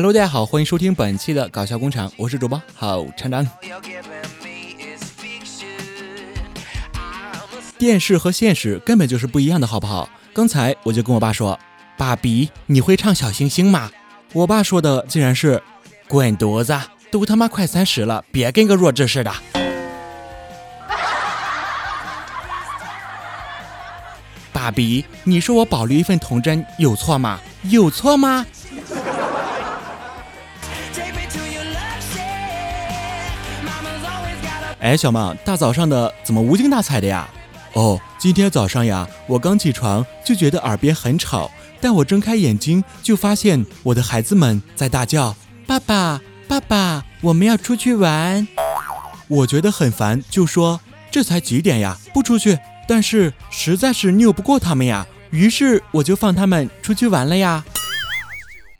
Hello，大家好，欢迎收听本期的搞笑工厂，我是主播郝厂长。电视和现实根本就是不一样的，好不好？刚才我就跟我爸说：“爸比，你会唱小星星吗？”我爸说的竟然是：“滚犊子，都他妈快三十了，别跟个弱智似的。”爸比，你说我保留一份童真有错吗？有错吗？哎，小梦，大早上的怎么无精打采的呀？哦，今天早上呀，我刚起床就觉得耳边很吵，但我睁开眼睛就发现我的孩子们在大叫：“爸爸，爸爸，我们要出去玩。”我觉得很烦，就说：“这才几点呀，不出去？”但是实在是拗不过他们呀，于是我就放他们出去玩了呀。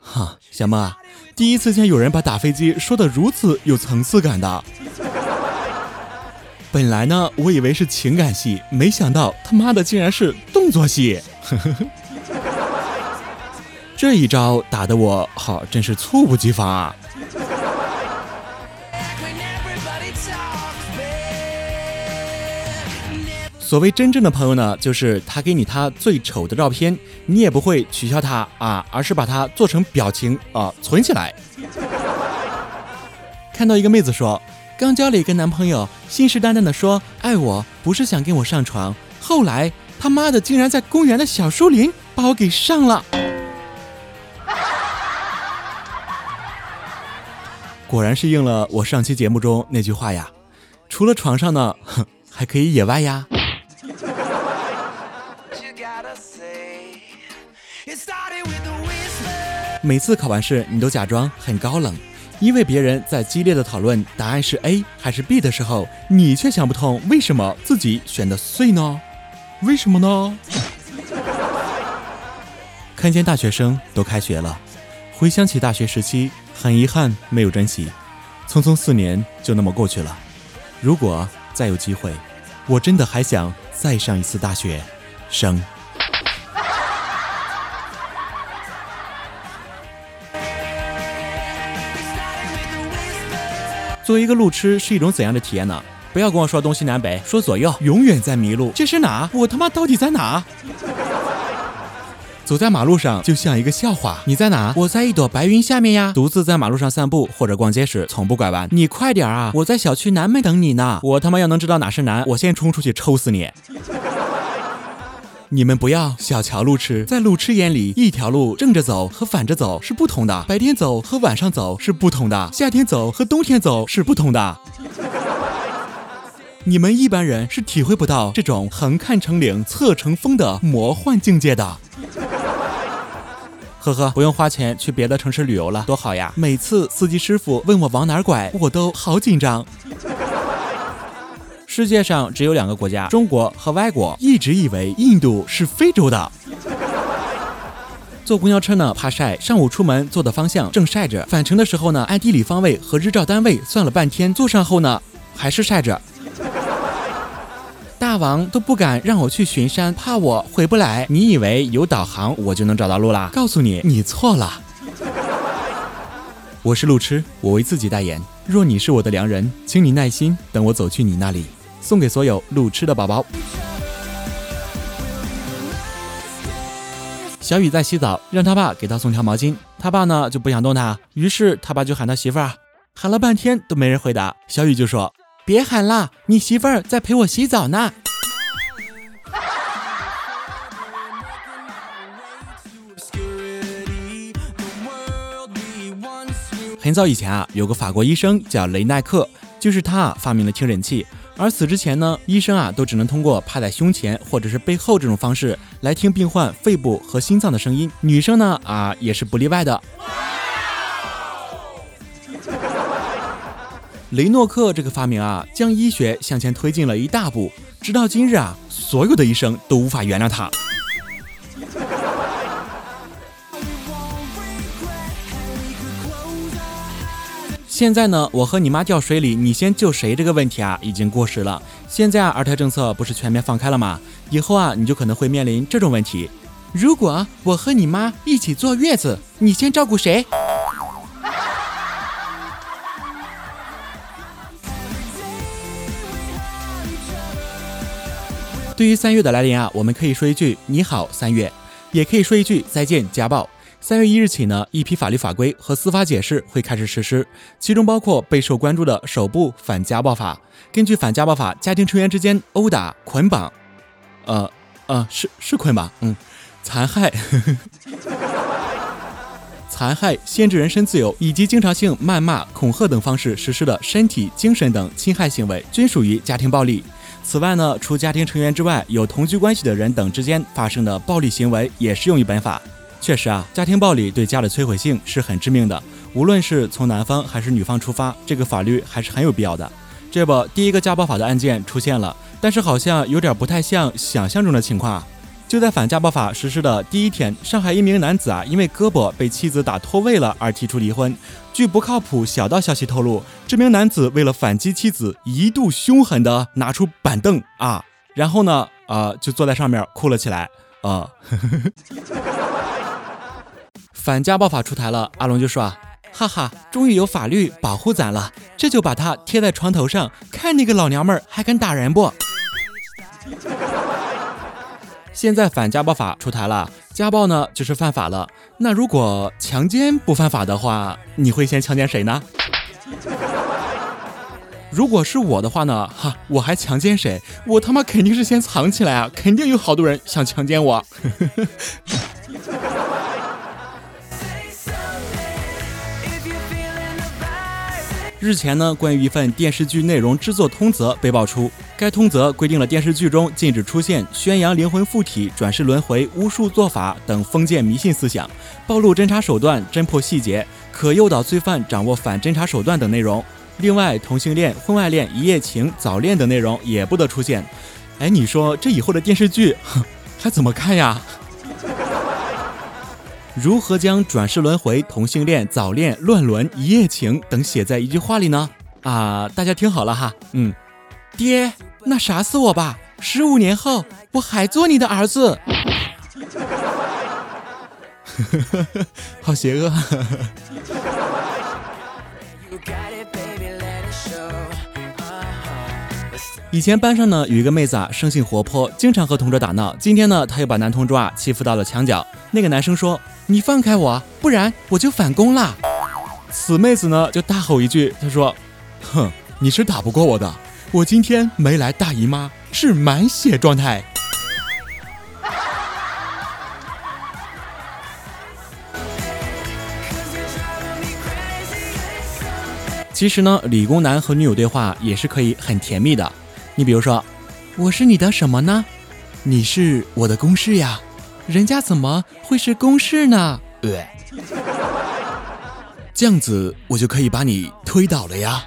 哈，小梦啊，第一次见有人把打飞机说的如此有层次感的。本来呢，我以为是情感戏，没想到他妈的竟然是动作戏。这一招打得我好，真是猝不及防啊！所谓真正的朋友呢，就是他给你他最丑的照片，你也不会取笑他啊，而是把它做成表情啊，存起来。看到一个妹子说。刚交了一个男朋友，信誓旦旦的说爱我，不是想跟我上床。后来他妈的竟然在公园的小树林把我给上了。果然是应了我上期节目中那句话呀，除了床上呢，哼，还可以野外呀。每次考完试，你都假装很高冷。因为别人在激烈的讨论答案是 A 还是 B 的时候，你却想不通为什么自己选的 C 呢？为什么呢？看见大学生都开学了，回想起大学时期，很遗憾没有珍惜，匆匆四年就那么过去了。如果再有机会，我真的还想再上一次大学生。作为一个路痴是一种怎样的体验呢？不要跟我说东西南北，说左右，永远在迷路。这是哪？我他妈到底在哪？走在马路上就像一个笑话。你在哪？我在一朵白云下面呀。独自在马路上散步或者逛街时，从不拐弯。你快点啊！我在小区南门等你呢。我他妈要能知道哪是南，我先冲出去抽死你！你们不要小瞧路痴，在路痴眼里，一条路正着走和反着走是不同的，白天走和晚上走是不同的，夏天走和冬天走是不同的。你们一般人是体会不到这种横看成岭侧成峰的魔幻境界的。呵呵，不用花钱去别的城市旅游了，多好呀！每次司机师傅问我往哪儿拐，我都好紧张。世界上只有两个国家，中国和外国。一直以为印度是非洲的。坐公交车呢，怕晒，上午出门坐的方向正晒着，返程的时候呢，按地理方位和日照单位算了半天，坐上后呢，还是晒着。大王都不敢让我去巡山，怕我回不来。你以为有导航我就能找到路啦？告诉你，你错了。我是路痴，我为自己代言。若你是我的良人，请你耐心等我走去你那里。送给所有路痴的宝宝。小雨在洗澡，让他爸给他送条毛巾。他爸呢就不想动他，于是他爸就喊他媳妇儿，喊了半天都没人回答。小雨就说：“别喊了，你媳妇儿在陪我洗澡呢。”很早以前啊，有个法国医生叫雷奈克，就是他发明了听诊器。而死之前呢，医生啊都只能通过趴在胸前或者是背后这种方式来听病患肺部和心脏的声音。女生呢啊也是不例外的。雷诺克这个发明啊，将医学向前推进了一大步。直到今日啊，所有的医生都无法原谅他。现在呢，我和你妈掉水里，你先救谁这个问题啊，已经过时了。现在啊，二胎政策不是全面放开了吗？以后啊，你就可能会面临这种问题。如果我和你妈一起坐月子，你先照顾谁？对于三月的来临啊，我们可以说一句你好三月，也可以说一句再见家暴。三月一日起呢，一批法律法规和司法解释会开始实施，其中包括备受关注的首部反家暴法。根据反家暴法，家庭成员之间殴打、捆绑，呃呃，是是捆绑，嗯，残害。残害、限制人身自由以及经常性谩骂、恐吓等方式实施的身体、精神等侵害行为，均属于家庭暴力。此外呢，除家庭成员之外，有同居关系的人等之间发生的暴力行为，也适用于本法。确实啊，家庭暴力对家的摧毁性是很致命的。无论是从男方还是女方出发，这个法律还是很有必要的。这不，第一个家暴法的案件出现了，但是好像有点不太像想象中的情况。就在反家暴法实施的第一天，上海一名男子啊，因为胳膊被妻子打脱位了而提出离婚。据不靠谱小道消息透露，这名男子为了反击妻子，一度凶狠的拿出板凳啊，然后呢，呃，就坐在上面哭了起来啊。反家暴法出台了，阿龙就说啊，哈哈，终于有法律保护咱了，这就把它贴在床头上，看那个老娘们儿还敢打人不？现在反家暴法出台了，家暴呢就是犯法了。那如果强奸不犯法的话，你会先强奸谁呢？如果是我的话呢，哈，我还强奸谁？我他妈肯定是先藏起来啊！肯定有好多人想强奸我。日前呢，关于一份电视剧内容制作通则被爆出。该通则规定了电视剧中禁止出现宣扬灵魂附体、转世轮回、巫术做法等封建迷信思想，暴露侦查手段、侦破细节，可诱导罪犯掌握反侦查手段等内容。另外，同性恋、婚外恋、一夜情、早恋等内容也不得出现。哎，你说这以后的电视剧还怎么看呀？如何将转世轮回、同性恋、早恋、乱伦、一夜情等写在一句话里呢？啊，大家听好了哈，嗯，爹，那杀死我吧，十五年后我还做你的儿子。好邪恶。以前班上呢有一个妹子啊，生性活泼，经常和同桌打闹。今天呢，她又把男同桌啊欺负到了墙角。那个男生说：“你放开我，不然我就反攻了。”此妹子呢就大吼一句：“她说，哼，你是打不过我的。我今天没来大姨妈，是满血状态。”其实呢，理工男和女友对话也是可以很甜蜜的。你比如说，我是你的什么呢？你是我的公式呀，人家怎么会是公式呢？对，这样子我就可以把你推倒了呀。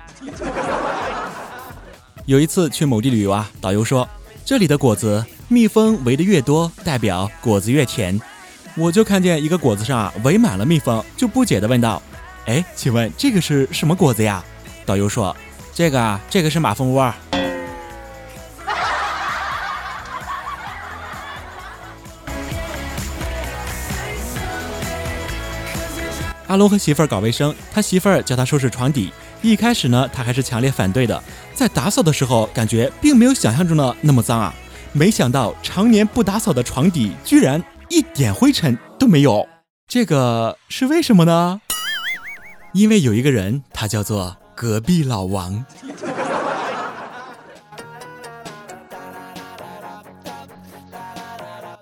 有一次去某地旅游啊，导游说这里的果子蜜蜂围的越多，代表果子越甜。我就看见一个果子上啊围满了蜜蜂，就不解的问道：“哎，请问这个是什么果子呀？”导游说：“这个啊，这个是马蜂窝。”阿龙和媳妇儿搞卫生，他媳妇儿叫他收拾床底。一开始呢，他还是强烈反对的。在打扫的时候，感觉并没有想象中的那么脏啊。没想到常年不打扫的床底，居然一点灰尘都没有。这个是为什么呢？因为有一个人，他叫做隔壁老王。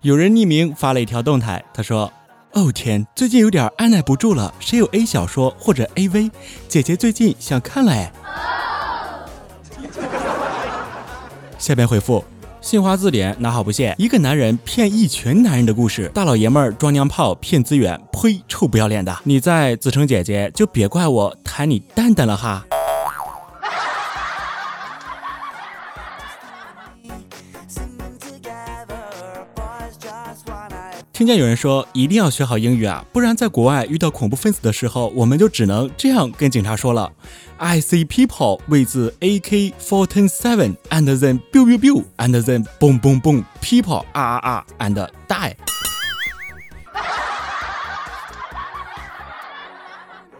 有人匿名发了一条动态，他说。哦天，最近有点按耐不住了。谁有 A 小说或者 AV？姐姐最近想看了哎。下边回复：新华字典拿好不谢。一个男人骗一群男人的故事，大老爷们儿装娘炮骗资源，呸，臭不要脸的！你再自称姐姐，就别怪我弹你蛋蛋了哈。听见有人说一定要学好英语啊，不然在国外遇到恐怖分子的时候，我们就只能这样跟警察说了：I see people with AK-47 and then biu biu biu and then boom boom boom people 啊啊啊 and die。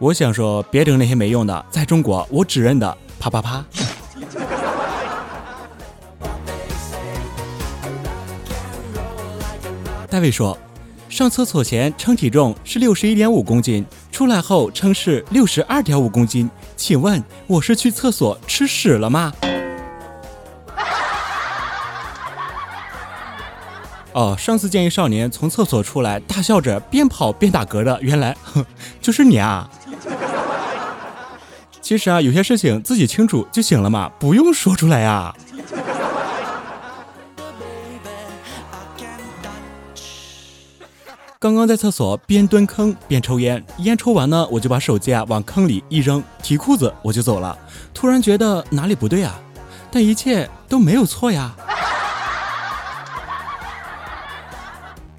我想说，别整那些没用的，在中国我只认得啪啪啪。大卫说，上厕所前称体重是六十一点五公斤，出来后称是六十二点五公斤。请问我是去厕所吃屎了吗？哦，上次见一少年从厕所出来，大笑着边跑边打嗝的，原来哼 就是你啊！其实啊，有些事情自己清楚就行了嘛，不用说出来呀。刚刚在厕所边蹲坑边抽烟，烟抽完呢，我就把手机啊往坑里一扔，提裤子我就走了。突然觉得哪里不对啊，但一切都没有错呀。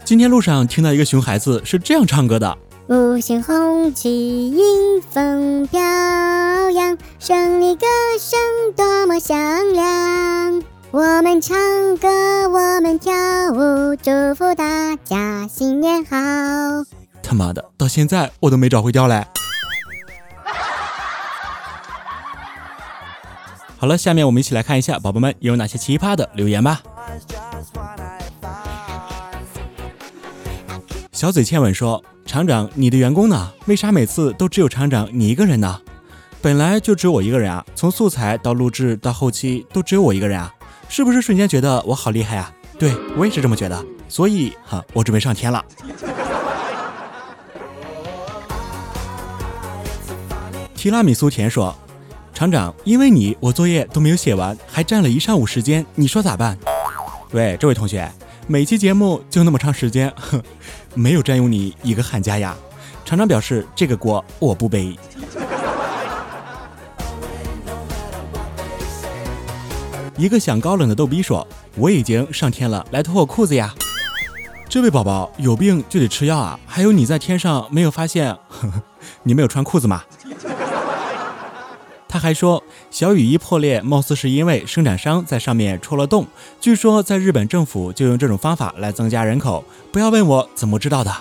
今天路上听到一个熊孩子是这样唱歌的：五星红旗迎风飘扬，胜利歌声多么响亮。我们唱歌，我们跳舞，祝福大家新年好。他妈的，到现在我都没找回调来。好了，下面我们一起来看一下宝宝们有哪些奇葩的留言吧。小嘴欠吻说：“厂长，你的员工呢？为啥每次都只有厂长你一个人呢？本来就只有我一个人啊！从素材到录制到后期都只有我一个人啊！是不是瞬间觉得我好厉害啊？对我也是这么觉得，所以哈，我准备上天了。”提拉米苏甜说：“厂长，因为你我作业都没有写完，还占了一上午时间，你说咋办？”对，这位同学。每期节目就那么长时间，哼没有占用你一个寒假呀。厂长表示这个锅我不背。一个想高冷的逗逼说：“我已经上天了，来脱我裤子呀！”这位宝宝有病就得吃药啊！还有你在天上没有发现呵呵 你没有穿裤子吗？他还说，小雨衣破裂，貌似是因为生产商在上面戳了洞。据说在日本政府就用这种方法来增加人口。不要问我怎么知道的。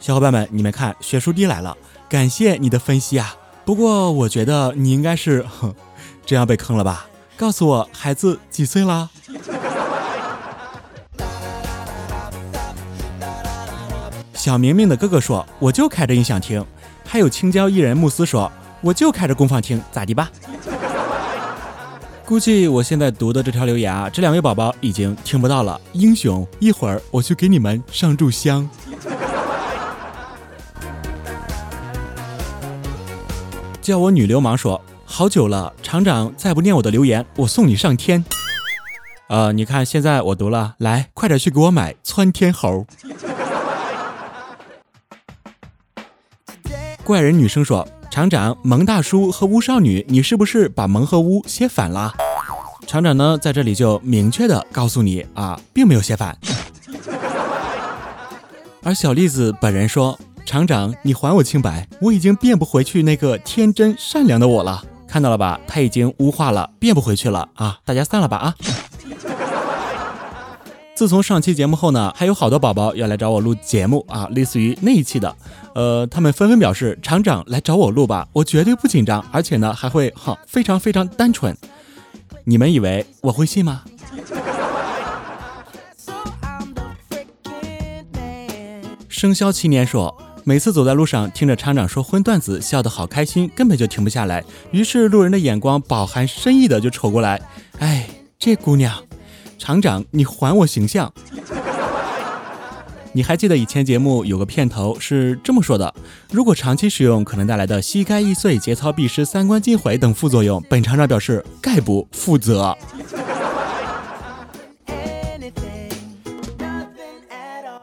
小伙伴们，你们看，学术帝来了，感谢你的分析啊！不过我觉得你应该是哼这样被坑了吧？告诉我，孩子几岁啦？小明明的哥哥说，我就开着音响听。还有青椒艺人慕斯说。我就开着功放听，咋的吧？估计我现在读的这条留言啊，这两位宝宝已经听不到了。英雄，一会儿我去给你们上炷香。叫我女流氓说，好久了，厂长再不念我的留言，我送你上天。呃，你看现在我读了，来，快点去给我买窜天猴。怪人女生说。厂长，萌大叔和巫少女，你是不是把萌和巫写反了？厂长呢，在这里就明确的告诉你啊，并没有写反。而小栗子本人说：“厂长，你还我清白，我已经变不回去那个天真善良的我了。看到了吧，他已经污化了，变不回去了啊！大家散了吧啊！”自从上期节目后呢，还有好多宝宝要来找我录节目啊，类似于那一期的，呃，他们纷纷表示厂长来找我录吧，我绝对不紧张，而且呢还会哈非常非常单纯。你们以为我会信吗？生肖七年说，每次走在路上听着厂长说荤段子，笑得好开心，根本就停不下来。于是路人的眼光饱含深意的就瞅过来，哎，这姑娘。厂长，你还我形象！你还记得以前节目有个片头是这么说的：如果长期使用可能带来的膝盖易碎、节操必失、三观尽毁等副作用，本厂长表示概不负责。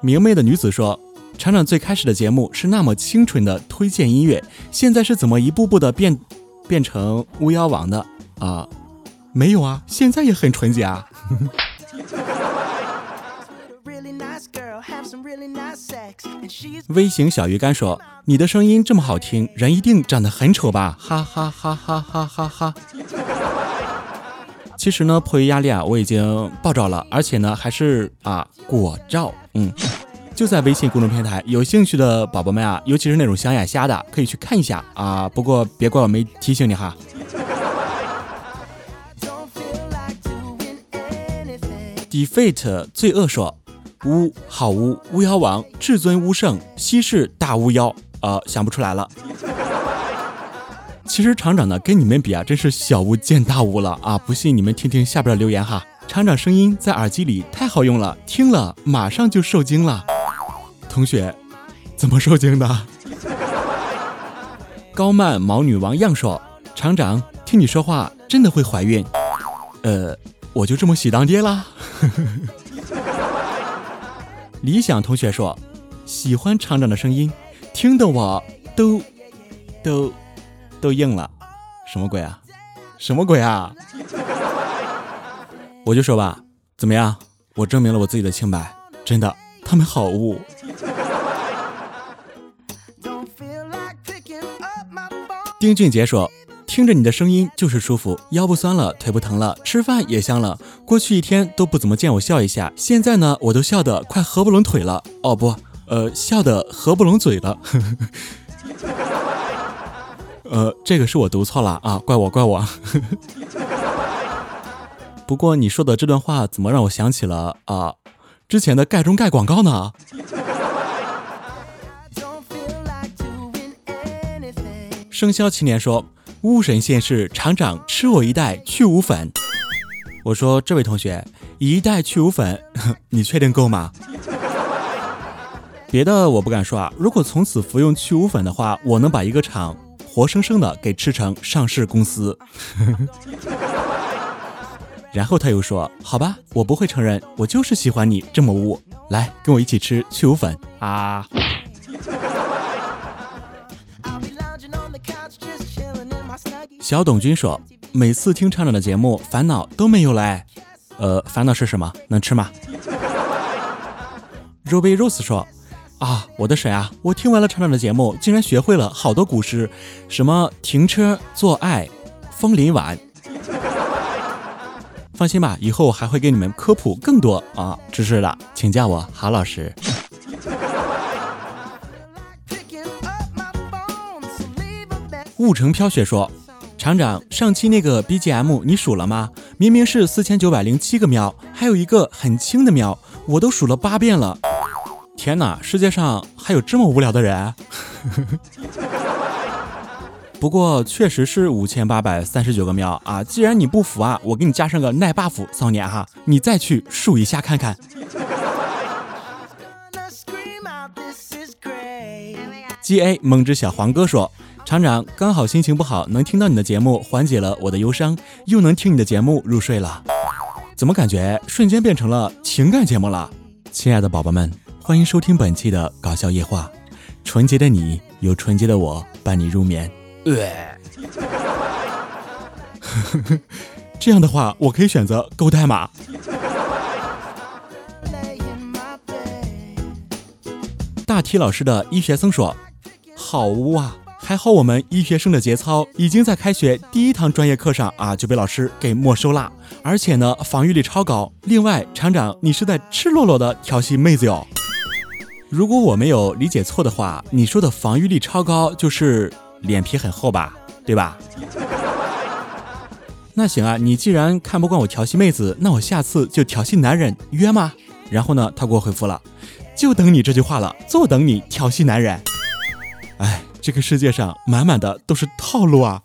明媚的女子说：厂长最开始的节目是那么清纯的推荐音乐，现在是怎么一步步的变变成巫妖王的啊？没有啊，现在也很纯洁啊。微型小鱼干说：“你的声音这么好听，人一定长得很丑吧？”哈哈哈哈哈哈哈！其实呢，迫于压力啊，我已经爆照了，而且呢，还是啊果照。嗯，就在微信公众平台，有兴趣的宝宝们啊，尤其是那种想眼瞎的，可以去看一下啊。不过别怪我没提醒你哈。Defeat 罪恶说：“巫好巫巫妖王至尊巫圣西式大巫妖，呃，想不出来了。其实厂长呢，跟你们比啊，真是小巫见大巫了啊！不信你们听听下边的留言哈。厂长声音在耳机里太好用了，听了马上就受惊了。同学，怎么受惊的？高曼毛女王样说：“厂长，听你说话真的会怀孕。”呃，我就这么喜当爹啦。理想同学说：“喜欢厂长的声音，听得我都都。”都硬了，什么鬼啊？什么鬼啊？我就说吧，怎么样？我证明了我自己的清白，真的，他们好污。丁俊杰说：“听着你的声音就是舒服，腰不酸了，腿不疼了，吃饭也香了。过去一天都不怎么见我笑一下，现在呢，我都笑得快合不拢腿了。哦不，呃，笑得合不拢嘴了。”呃，这个是我读错了啊，怪我怪我。不过你说的这段话怎么让我想起了啊之前的盖中盖广告呢？生肖青年说：“巫神现世，厂长吃我一袋去污粉。”我说：“这位同学，一袋去污粉，你确定够吗？”别的我不敢说啊，如果从此服用去污粉的话，我能把一个厂。活生生的给吃成上市公司，然后他又说：“好吧，我不会承认，我就是喜欢你这么污。来，跟我一起吃去污粉啊！”小董君说：“每次听厂长的节目，烦恼都没有了。呃，烦恼是什么？能吃吗？” Ruby rose 说。啊，我的神啊！我听完了厂长的节目，竟然学会了好多古诗，什么停车、做爱、枫林晚。放心吧，以后还会给你们科普更多啊知识的，请叫我郝老师。雾城飘雪说：“厂长，上期那个 BGM 你数了吗？明明是四千九百零七个喵，还有一个很轻的喵，我都数了八遍了。”天哪，世界上还有这么无聊的人？不过确实是五千八百三十九个喵啊！既然你不服啊，我给你加上个耐 buff 少年哈，你再去数一下看看。G A 梦之小黄哥说：“厂长刚好心情不好，能听到你的节目，缓解了我的忧伤，又能听你的节目入睡了。怎么感觉瞬间变成了情感节目了？亲爱的宝宝们。”欢迎收听本期的搞笑夜话，纯洁的你有纯洁的我伴你入眠。呃 这样的话，我可以选择勾代码。大体老师的医学生说：“好污啊！还好我们医学生的节操已经在开学第一堂专业课上啊就被老师给没收啦，而且呢防御力超高。另外，厂长你是在赤裸裸的调戏妹子哟。”如果我没有理解错的话，你说的防御力超高就是脸皮很厚吧，对吧？那行啊，你既然看不惯我调戏妹子，那我下次就调戏男人，约吗？然后呢，他给我回复了，就等你这句话了，坐等你调戏男人。这个世界上满满的都是套路啊！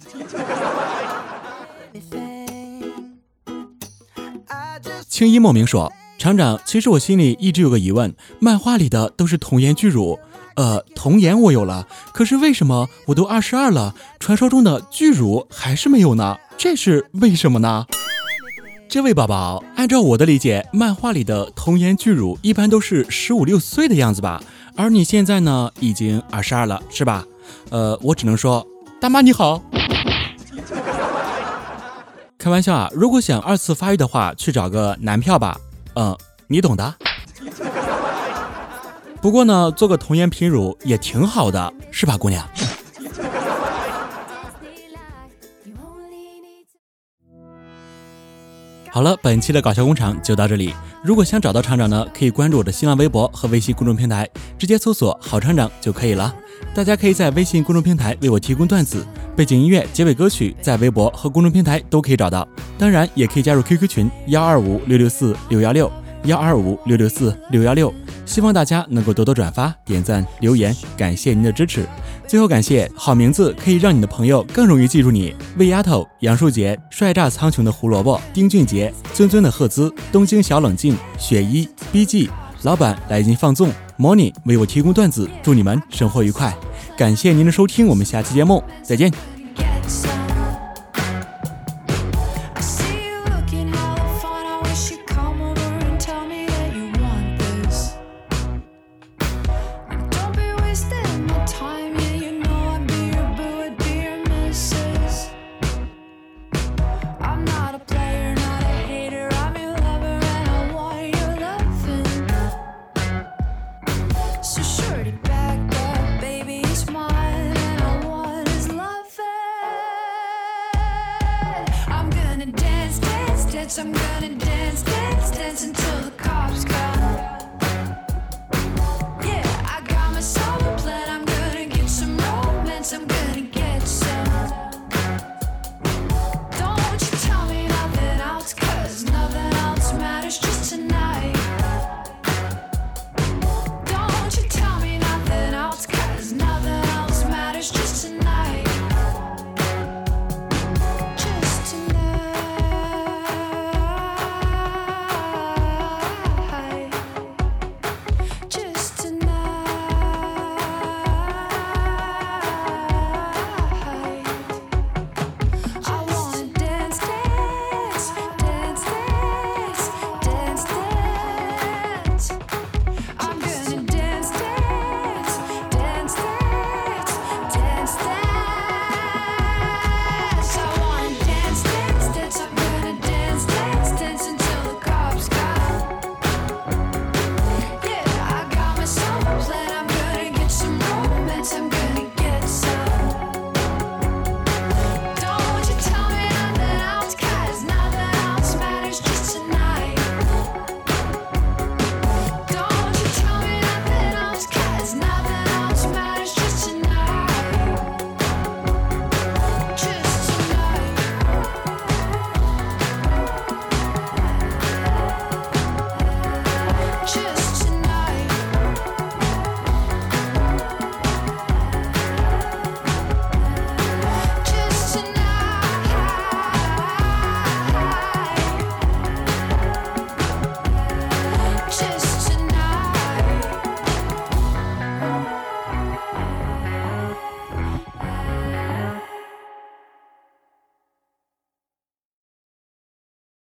青衣莫名说。厂长，其实我心里一直有个疑问，漫画里的都是童颜巨乳，呃，童颜我有了，可是为什么我都二十二了，传说中的巨乳还是没有呢？这是为什么呢？这位宝宝，按照我的理解，漫画里的童颜巨乳一般都是十五六岁的样子吧，而你现在呢，已经二十二了，是吧？呃，我只能说，大妈你好。开玩笑啊，如果想二次发育的话，去找个男票吧。嗯，你懂的。不过呢，做个童颜品乳也挺好的，是吧，姑娘？好了，本期的搞笑工厂就到这里。如果想找到厂长呢，可以关注我的新浪微博和微信公众平台，直接搜索“好厂长”就可以了。大家可以在微信公众平台为我提供段子、背景音乐、结尾歌曲，在微博和公众平台都可以找到。当然，也可以加入 QQ 群幺二五六六四六幺六。幺二五六六四六幺六。希望大家能够多多转发、点赞、留言，感谢您的支持。最后感谢好名字可以让你的朋友更容易记住你：魏丫头、杨树杰、帅炸苍穹的胡萝卜、丁俊杰、尊尊的赫兹、东京小冷静、雪衣、BG、老板来劲放纵、模拟为我提供段子，祝你们生活愉快。感谢您的收听，我们下期节目再见。